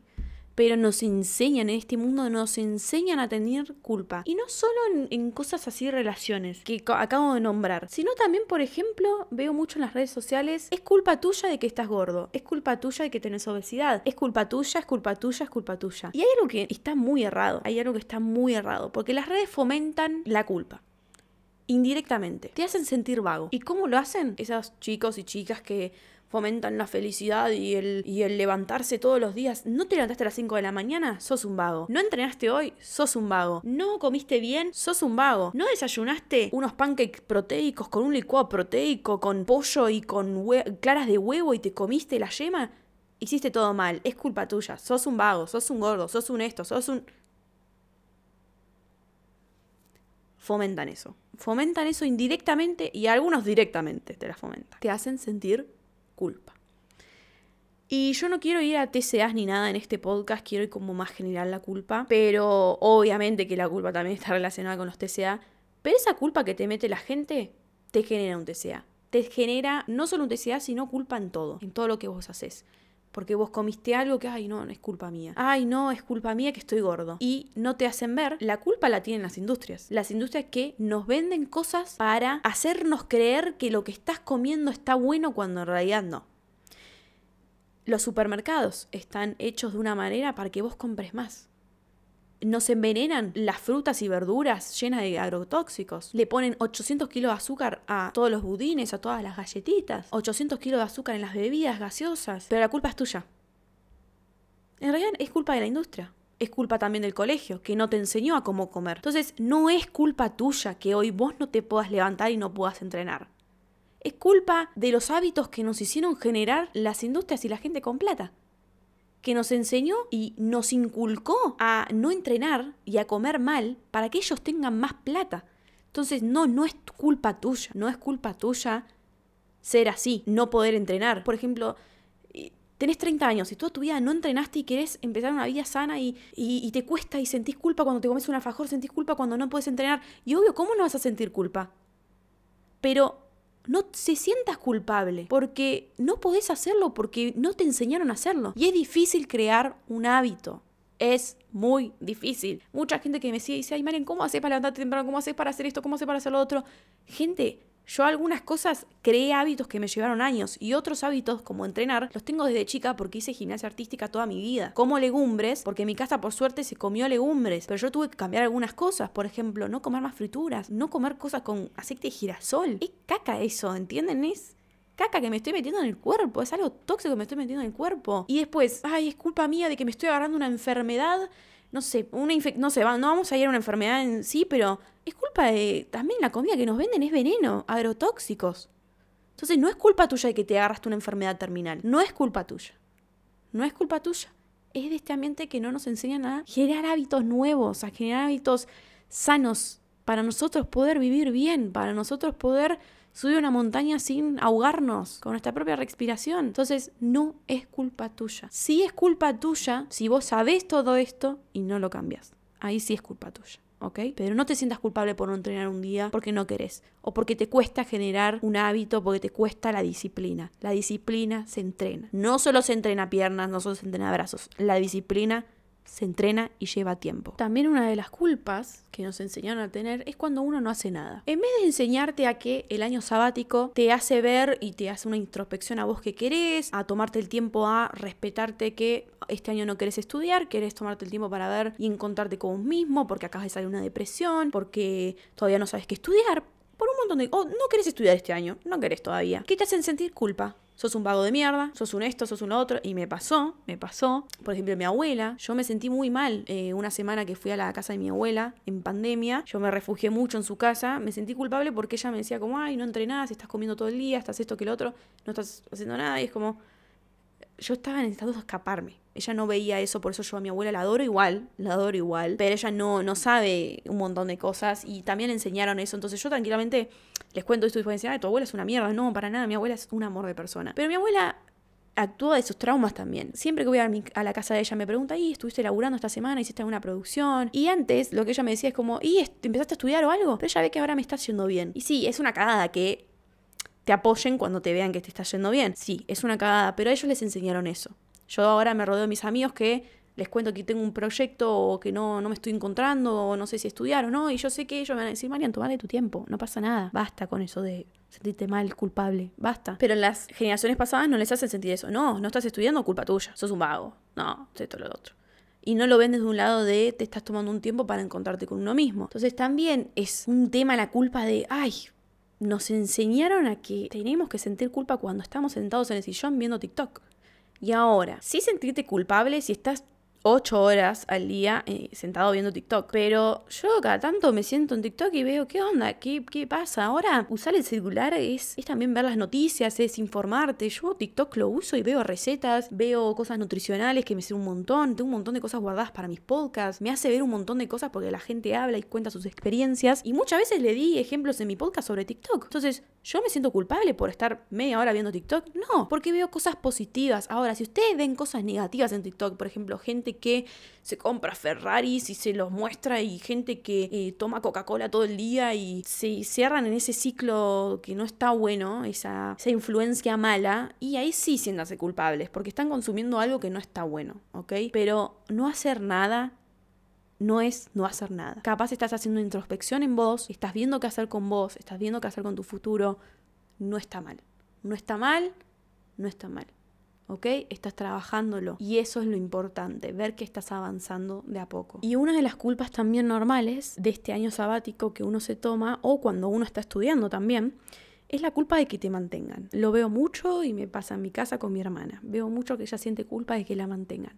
pero nos enseñan, en este mundo nos enseñan a tener culpa. Y no solo en, cosas así, relaciones, que acabo de nombrar, sino también, por ejemplo, veo mucho en las redes sociales, es culpa tuya de que estás gordo, es culpa tuya de que tenés obesidad, es culpa tuya, es culpa tuya, es culpa tuya. Y hay algo que está muy errado, hay algo que está muy errado, porque las redes fomentan la culpa indirectamente. Te hacen sentir vago. ¿Y cómo lo hacen? Esos chicos y chicas que fomentan la felicidad y el, y el levantarse todos los días. ¿No te levantaste a las 5 de la mañana? Sos un vago. ¿No entrenaste hoy? Sos un vago. ¿No comiste bien? Sos un vago. ¿No desayunaste unos pancakes proteicos con un licuado proteico, con pollo y con claras de huevo y te comiste la yema? Hiciste todo mal. Es culpa tuya. Sos un vago, sos un gordo, sos un esto, sos un... Fomentan eso. Fomentan eso indirectamente y algunos directamente te la fomentan. Te hacen sentir culpa. Y yo no quiero ir a TCAs ni nada en este podcast, quiero ir como más general la culpa, pero obviamente que la culpa también está relacionada con los TCA, pero esa culpa que te mete la gente te genera un TCA. Te genera no solo un TCA, sino culpa en todo, en todo lo que vos haces porque vos comiste algo que, ay, no, es culpa mía. Ay, no, es culpa mía que estoy gordo. Y no te hacen ver, la culpa la tienen las industrias. Las industrias que nos venden cosas para hacernos creer que lo que estás comiendo está bueno cuando en realidad no. Los supermercados están hechos de una manera para que vos compres más. Nos envenenan las frutas y verduras llenas de agrotóxicos. Le ponen 800 kilos de azúcar a todos los budines, a todas las galletitas. 800 kilos de azúcar en las bebidas gaseosas. Pero la culpa es tuya. En realidad es culpa de la industria. Es culpa también del colegio, que no te enseñó a cómo comer. Entonces, no es culpa tuya que hoy vos no te puedas levantar y no puedas entrenar. Es culpa de los hábitos que nos hicieron generar las industrias y la gente con plata que nos enseñó y nos inculcó a no entrenar y a comer mal para que ellos tengan más plata. Entonces, no, no es culpa tuya, no es culpa tuya ser así, no poder entrenar. Por ejemplo, tenés 30 años y toda tu vida no entrenaste y querés empezar una vida sana y, y, te cuesta y sentís culpa cuando te comes un alfajor, sentís culpa cuando no puedes entrenar. Y obvio, ¿cómo no vas a sentir culpa? Pero no se sientas culpable, porque no podés hacerlo, porque no te enseñaron a hacerlo. Y es difícil crear un hábito. Es muy difícil. Mucha gente que me sigue dice, ay, Maren, ¿cómo haces para levantarte temprano? ¿Cómo haces para hacer esto? ¿Cómo haces para hacer lo otro? Gente, yo algunas cosas creé hábitos que me llevaron años y otros hábitos como entrenar los tengo desde chica porque hice gimnasia artística toda mi vida. Como legumbres, porque en mi casa por suerte se comió legumbres, pero yo tuve que cambiar algunas cosas, por ejemplo, no comer más frituras, no comer cosas con aceite de girasol. Es caca eso, ¿entienden? Es caca que me estoy metiendo en el cuerpo, es algo tóxico que me estoy metiendo en el cuerpo. Y después, ay, es culpa mía de que me estoy agarrando una enfermedad no sé, una no sé, no vamos a ir a una enfermedad en sí, pero es culpa de también la comida que nos venden es veneno, agrotóxicos. Entonces no es culpa tuya de que te agarraste una enfermedad terminal, no es culpa tuya. No es culpa tuya. Es de este ambiente que no nos enseñan a generar hábitos nuevos, a generar hábitos sanos para nosotros poder vivir bien, para nosotros poder subir una montaña sin ahogarnos con nuestra propia respiración. Entonces, no es culpa tuya. Sí es culpa tuya si vos sabés todo esto y no lo cambias. Ahí sí es culpa tuya. ¿ok? Pero no te sientas culpable por no entrenar un día porque no querés o porque te cuesta generar un hábito, porque te cuesta la disciplina. La disciplina se entrena. No solo se entrena piernas, no solo se entrena brazos. La disciplina se entrena y lleva tiempo. También una de las culpas que nos enseñaron a tener es cuando uno no hace nada. En vez de enseñarte a que el año sabático te hace ver y te hace una introspección a vos que querés, a tomarte el tiempo a respetarte que este año no querés estudiar, querés tomarte el tiempo para ver y encontrarte con vos mismo porque acabas de salir una depresión, porque todavía no sabes qué estudiar, por un montón de... oh, no querés estudiar este año, no querés todavía. ¿Qué te hacen sentir culpa? sos un vago de mierda, sos un esto, sos un otro. Y me pasó, me pasó. Por ejemplo, mi abuela, yo me sentí muy mal eh, una semana que fui a la casa de mi abuela en pandemia. Yo me refugié mucho en su casa. Me sentí culpable porque ella me decía como, ay, no entrenás, estás comiendo todo el día, estás esto que el otro, no estás haciendo nada. Y es como, yo estaba necesitando escaparme. Ella no veía eso, por eso yo a mi abuela la adoro igual, la adoro igual, pero ella no, no sabe un montón de cosas y también enseñaron eso. Entonces yo tranquilamente les cuento esto y después decir, ay, tu abuela es una mierda. No, para nada, mi abuela es un amor de persona. Pero mi abuela actúa de sus traumas también. Siempre que voy a, la casa de ella me pregunta, ¿y estuviste laburando esta semana? ¿Hiciste alguna producción? Y antes lo que ella me decía es como, ¿y empezaste a estudiar o algo? Pero ella ve que ahora me está haciendo bien. Y sí, es una cagada que te apoyen cuando te vean que te está yendo bien. Sí, es una cagada, pero a ellos les enseñaron eso. Yo ahora me rodeo de mis amigos que les cuento que tengo un proyecto o que no, no me estoy encontrando o no sé si estudiar o no. Y yo sé que ellos me van a decir, Marian, tomale tu tiempo, no pasa nada. Basta con eso de sentirte mal, culpable, basta. Pero en las generaciones pasadas no les hacen sentir eso. No, no estás estudiando, culpa tuya, sos un vago. No, esto lo otro. Y no lo ven desde un lado de te estás tomando un tiempo para encontrarte con uno mismo. Entonces también es un tema la culpa de, ay, nos enseñaron a que tenemos que sentir culpa cuando estamos sentados en el sillón viendo TikTok. Y ahora, sí sentirte culpable si estás ocho horas al día eh, sentado viendo TikTok. Pero yo cada tanto me siento en TikTok y veo, ¿qué onda? ¿Qué, qué pasa? Ahora usar el celular es, es, también ver las noticias, es informarte. Yo TikTok lo uso y veo recetas, veo cosas nutricionales que me sé un montón, tengo un montón de cosas guardadas para mis podcasts, me hace ver un montón de cosas porque la gente habla y cuenta sus experiencias. Y muchas veces le di ejemplos en mi podcast sobre TikTok. Entonces, ¿yo me siento culpable por estar media hora viendo TikTok? No, porque veo cosas positivas. Ahora, si ustedes ven cosas negativas en TikTok, por ejemplo, gente que se compra Ferraris y se los muestra y gente que eh, toma Coca-Cola todo el día y se cierran en ese ciclo que no está bueno, esa, esa influencia mala, y ahí sí siéntanse culpables, porque están consumiendo algo que no está bueno, ¿ok? Pero no hacer nada no es no hacer nada. Capaz estás haciendo introspección en vos, estás viendo qué hacer con vos, estás viendo qué hacer con tu futuro, no está mal. No está mal, no está mal. ¿Ok? Estás trabajándolo. Y eso es lo importante, ver que estás avanzando de a poco. Y una de las culpas también normales de este año sabático que uno se toma, o cuando uno está estudiando también, es la culpa de que te mantengan. Lo veo mucho y me pasa en mi casa con mi hermana. Veo mucho que ella siente culpa de que la mantengan.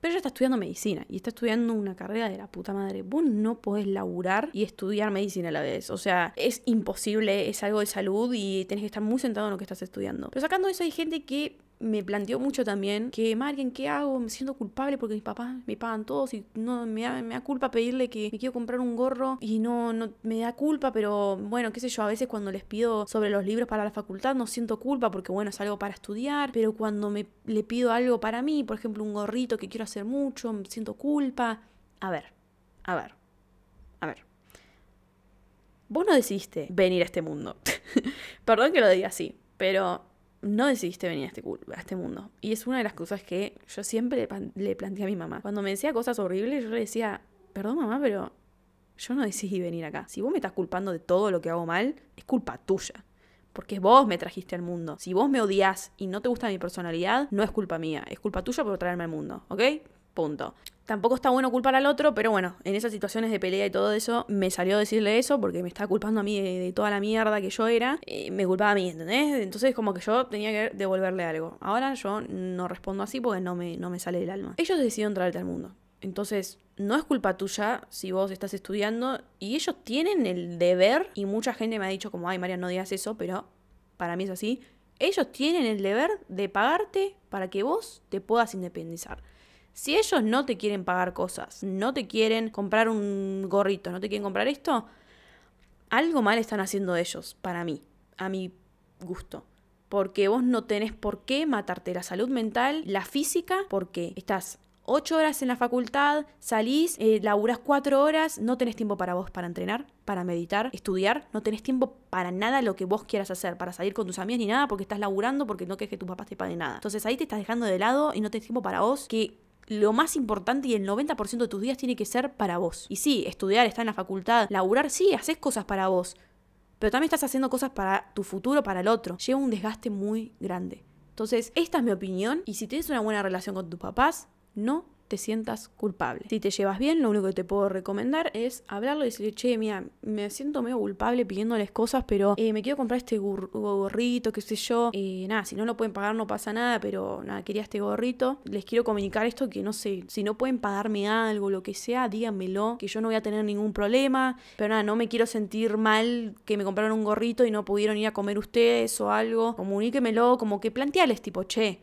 Pero ella está estudiando medicina y está estudiando una carrera de la puta madre. Vos no podés laburar y estudiar medicina a la vez. O sea, es imposible, es algo de salud y tenés que estar muy sentado en lo que estás estudiando. Pero sacando eso hay gente que me planteó mucho también que, Marian, ¿qué hago? Me siento culpable porque mis papás me pagan todos y no me da, me da culpa pedirle que me quiero comprar un gorro y no, no me da culpa, pero bueno, qué sé yo, a veces cuando les pido sobre los libros para la facultad no siento culpa porque bueno, es algo para estudiar, pero cuando me le pido algo para mí, por ejemplo, un gorrito que quiero hacer mucho, me siento culpa. A ver, a ver, a ver. Vos no decidiste venir a este mundo. Perdón que lo diga así, pero no decidiste venir a este, a este mundo. Y es una de las cosas que yo siempre le, planteé a mi mamá. Cuando me decía cosas horribles, yo le decía, perdón mamá, pero yo no decidí venir acá. Si vos me estás culpando de todo lo que hago mal, es culpa tuya. Porque vos me trajiste al mundo. Si vos me odias y no te gusta mi personalidad, no es culpa mía. Es culpa tuya por traerme al mundo. ¿Ok? Punto. Tampoco está bueno culpar al otro, pero bueno, en esas situaciones de pelea y todo eso, me salió decirle eso porque me estaba culpando a mí de, toda la mierda que yo era. Me culpaba a mí, ¿entendés? Entonces como que yo tenía que devolverle algo. Ahora yo no respondo así porque no me, no me sale del alma. Ellos decidieron traerte al mundo. Entonces, no es culpa tuya si vos estás estudiando y ellos tienen el deber, y mucha gente me ha dicho como, ay María, no digas eso, pero para mí es así, ellos tienen el deber de pagarte para que vos te puedas independizar. Si ellos no te quieren pagar cosas, no te quieren comprar un gorrito, no te quieren comprar esto, algo mal están haciendo ellos, para mí, a mi gusto. Porque vos no tenés por qué matarte la salud mental, la física, porque estás ocho horas en la facultad, salís, eh, laburás cuatro horas, no tenés tiempo para vos, para entrenar, para meditar, estudiar, no tenés tiempo para nada lo que vos quieras hacer, para salir con tus amigas ni nada, porque estás laburando, porque no querés que tus papás te paguen nada. Entonces ahí te estás dejando de lado y no tenés tiempo para vos, que lo más importante y el 90% de tus días tiene que ser para vos. Y sí, estudiar, estar en la facultad, laburar, sí, haces cosas para vos. Pero también estás haciendo cosas para tu futuro, para el otro. Lleva un desgaste muy grande. Entonces, esta es mi opinión. Y si tienes una buena relación con tus papás, no te sientas culpable. Si te llevas bien, lo único que te puedo recomendar es hablarlo y decirle, che, mira, me siento medio culpable pidiéndoles cosas, pero eh, me quiero comprar este gorrito, qué sé yo. Nada, si no lo pueden pagar no pasa nada, pero nada, quería este gorrito. Les quiero comunicar esto que no sé, si no pueden pagarme algo, lo que sea, díganmelo, que yo no voy a tener ningún problema. Pero nada, no me quiero sentir mal que me compraron un gorrito y no pudieron ir a comer ustedes o algo. Comuníquemelo, como que planteales tipo, che,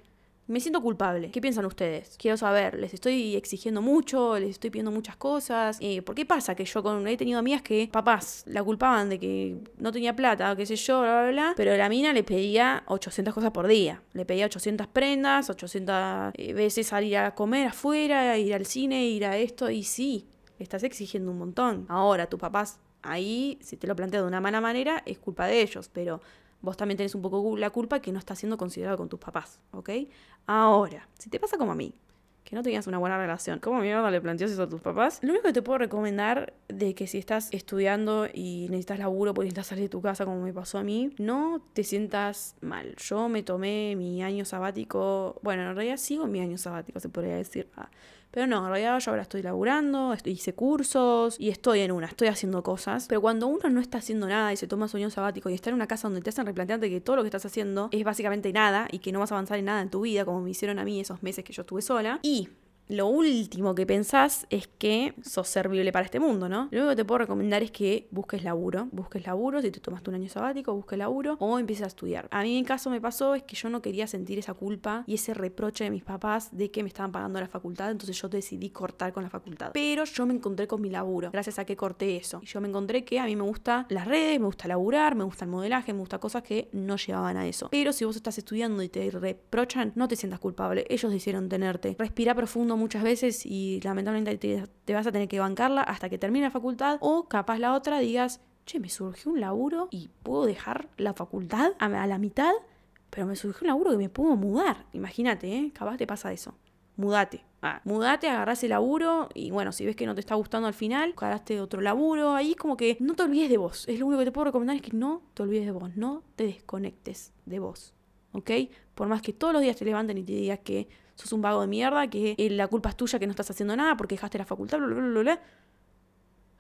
me siento culpable. ¿Qué piensan ustedes? Quiero saber, les estoy exigiendo mucho, les estoy pidiendo muchas cosas. Eh, ¿Por qué pasa que yo con, he tenido amigas que papás la culpaban de que no tenía plata, qué sé yo, bla, bla, bla, pero la mina le pedía 800 cosas por día. Le pedía 800 prendas, 800 eh, veces salir a comer afuera, ir al cine, ir a esto, y sí, estás exigiendo un montón. Ahora, tus papás, ahí, si te lo planteo de una mala manera, es culpa de ellos, pero vos también tenés un poco la culpa que no estás siendo considerado con tus papás, ¿ok? Ahora, si te pasa como a mí, que no tenías una buena relación. ¿Cómo mierda le planteas eso a tus papás? Lo único que te puedo recomendar de que si estás estudiando y necesitas laburo porque necesitas salir de tu casa como me pasó a mí, no te sientas mal. Yo me tomé mi año sabático, bueno, en realidad sigo mi año sabático, se podría decir. Ah, pero no, en realidad yo ahora estoy laburando, hice cursos y estoy en una, estoy haciendo cosas. Pero cuando uno no está haciendo nada y se toma su año sabático y está en una casa donde te hacen replantearte que todo lo que estás haciendo es básicamente nada y que no vas a avanzar en nada en tu vida, como me hicieron a mí esos meses que yo estuve sola. Y lo último que pensás es que sos servible para este mundo, ¿no? Lo único que te puedo recomendar es que busques laburo. Busques laburo, si te tomaste un año sabático, busques laburo o empieces a estudiar. A mí en caso me pasó es que yo no quería sentir esa culpa y ese reproche de mis papás de que me estaban pagando la facultad, entonces yo decidí cortar con la facultad. Pero yo me encontré con mi laburo, gracias a que corté eso. Y yo me encontré que a mí me gusta las redes, me gusta laburar, me gusta el modelaje, me gusta cosas que no llevaban a eso. Pero si vos estás estudiando y te reprochan, no te sientas culpable. Ellos decidieron tenerte. Respira profundo muchas veces y lamentablemente te, vas a tener que bancarla hasta que termine la facultad o capaz la otra digas, che, me surgió un laburo y puedo dejar la facultad a, la mitad, pero me surgió un laburo que me puedo mudar. Imagínate, ¿eh? capaz te pasa eso. Mudate. Ah, mudate, agarrás el laburo y bueno, si ves que no te está gustando al final, agarraste otro laburo. Ahí como que no te olvides de vos. Es lo único que te puedo recomendar es que no te olvides de vos. No te desconectes de vos. ¿ok? Por más que todos los días te levanten y te digas que sos un vago de mierda, que eh, la culpa es tuya, que no estás haciendo nada porque dejaste la facultad, bla, bla, bla, bla.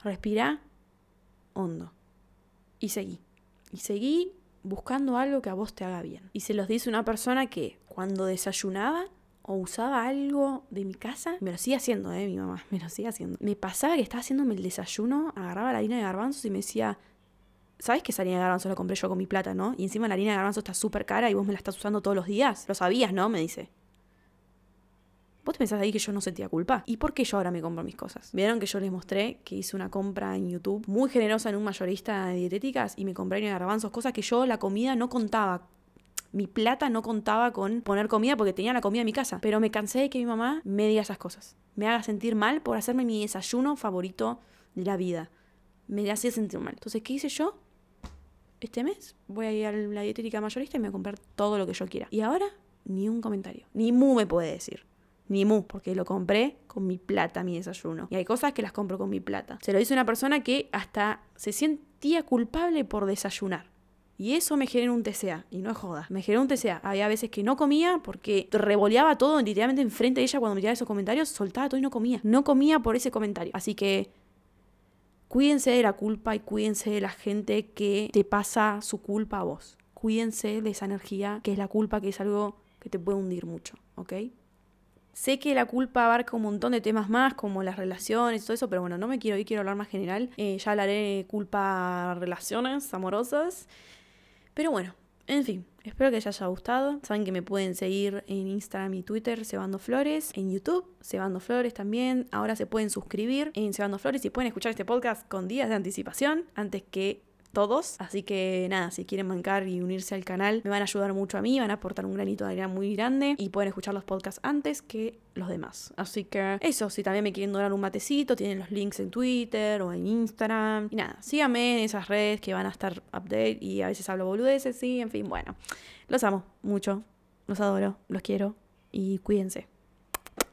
Respira hondo. Y seguí. Y seguí buscando algo que a vos te haga bien. Y se los dice una persona que cuando desayunaba o usaba algo de mi casa, me lo sigue haciendo, eh, mi mamá, me lo sigue haciendo. Me pasaba que estaba haciéndome el desayuno, agarraba la harina de garbanzos y me decía, ¿sabes que esa harina de garbanzos la compré yo con mi plata, no? Y encima la harina de garbanzos está súper cara y vos me la estás usando todos los días. Lo sabías, ¿no? Me dice. ¿Vos pensás ahí que yo no sentía culpa? ¿Y por qué yo ahora me compro mis cosas? Vieron que yo les mostré que hice una compra en YouTube muy generosa en un mayorista de dietéticas y me compré de garbanzos, cosas que yo la comida no contaba mi plata no contaba con poner comida porque tenía la comida en mi casa. Pero me cansé de que mi mamá me diga esas cosas. Me haga sentir mal por hacerme mi desayuno favorito de la vida. Me hacía sentir mal. Entonces, ¿qué hice yo? Este mes voy a ir a la dietética mayorista y me voy a comprar todo lo que yo quiera. Y ahora, ni un comentario. Ni mu me puede decir. Ni mu, porque lo compré con mi plata, mi desayuno. Y hay cosas que las compro con mi plata. Se lo dice una persona que hasta se sentía culpable por desayunar. Y eso me generó un TCA, y no es joda. Me generó un TCA. Había veces que no comía porque revoleaba todo literalmente enfrente de ella cuando me tiraba esos comentarios, soltaba todo y no comía. No comía por ese comentario. Así que cuídense de la culpa y cuídense de la gente que te pasa su culpa a vos. Cuídense de esa energía que es la culpa, que es algo que te puede hundir mucho, ¿ok? Sé que la culpa abarca un montón de temas más, como las relaciones y todo eso, pero bueno, no me quiero ir, quiero hablar más general. Eh, ya hablaré de culpa relaciones amorosas. Pero bueno, en fin, espero que les haya gustado. Saben que me pueden seguir en Instagram y Twitter, Cebando Flores, en YouTube, Cebando Flores también. Ahora se pueden suscribir en Cebando Flores y pueden escuchar este podcast con días de anticipación antes que todos. Así que nada, si quieren bancar y unirse al canal, me van a ayudar mucho a mí, van a aportar un granito de arena muy grande y pueden escuchar los podcasts antes que los demás. Así que eso, si también me quieren donar un matecito, tienen los links en Twitter o en Instagram. Y nada, síganme en esas redes que van a estar update y a veces hablo boludeces, sí, en fin, bueno. Los amo mucho, los adoro, los quiero y cuídense.